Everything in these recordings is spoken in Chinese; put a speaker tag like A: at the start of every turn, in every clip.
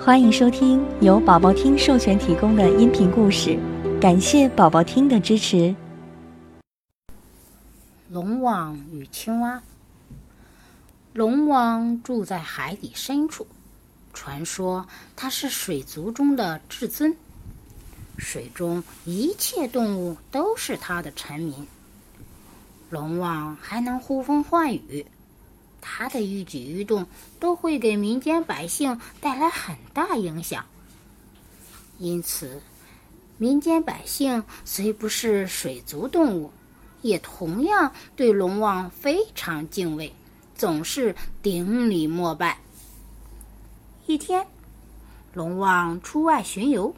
A: 欢迎收听由宝宝听授权提供的音频故事，感谢宝宝听的支持。
B: 龙王与青蛙。龙王住在海底深处，传说他是水族中的至尊，水中一切动物都是他的臣民。龙王还能呼风唤雨。他的一举一动都会给民间百姓带来很大影响，因此，民间百姓虽不是水族动物，也同样对龙王非常敬畏，总是顶礼膜拜。一天，龙王出外巡游，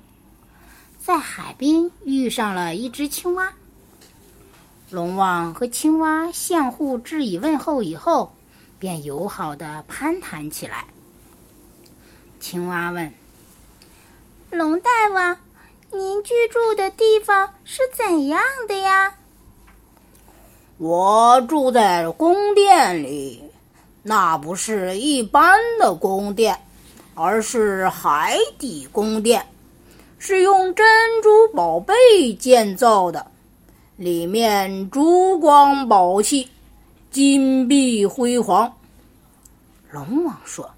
B: 在海边遇上了一只青蛙。龙王和青蛙相互致以问候以后。便友好的攀谈起来。青蛙问：“
C: 龙大王，您居住的地方是怎样的呀？”“
D: 我住在宫殿里，那不是一般的宫殿，而是海底宫殿，是用珍珠宝贝建造的，里面珠光宝气。”金碧辉煌，
B: 龙王说。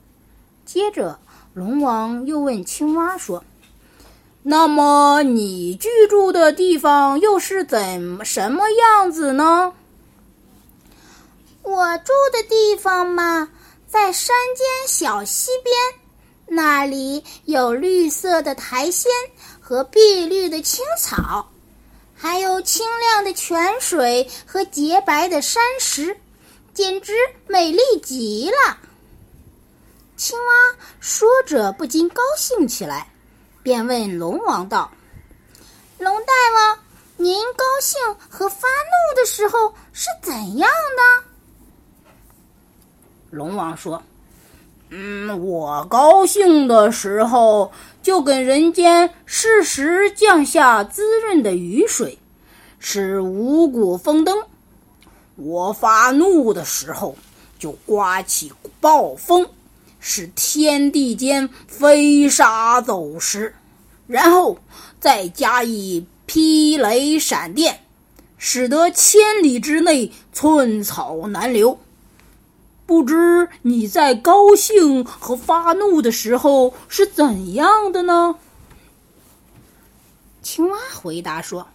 B: 接着，龙王又问青蛙说：“
D: 那么，你居住的地方又是怎什么样子呢？”
C: 我住的地方嘛，在山间小溪边，那里有绿色的苔藓和碧绿的青草。还有清亮的泉水和洁白的山石，简直美丽极了。
B: 青蛙说着，不禁高兴起来，便问龙王道：“
C: 龙大王，您高兴和发怒的时候是怎样的？”
D: 龙王说。嗯，我高兴的时候，就跟人间适时降下滋润的雨水，是五谷丰登；我发怒的时候，就刮起暴风，使天地间飞沙走石，然后再加以霹雷闪电，使得千里之内寸草难留。不知你在高兴和发怒的时候是怎样的呢？
B: 青蛙回答说：“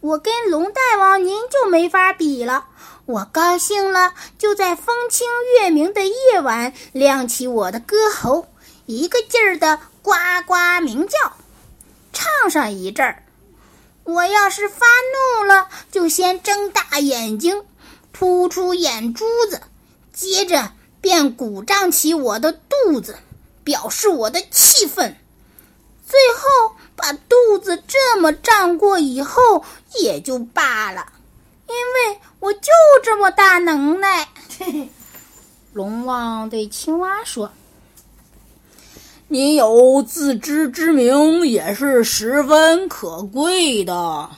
C: 我跟龙大王您就没法比了。我高兴了，就在风清月明的夜晚亮起我的歌喉，一个劲儿的呱呱鸣叫，唱上一阵儿。我要是发怒了，就先睁大眼睛。”突出眼珠子，接着便鼓胀起我的肚子，表示我的气愤。最后把肚子这么胀过以后也就罢了，因为我就这么大能耐。
B: 龙王对青蛙说：“
D: 你有自知之明，也是十分可贵的。”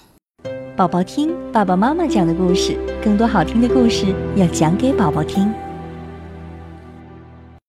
A: 宝宝听爸爸妈妈讲的故事，更多好听的故事要讲给宝宝听。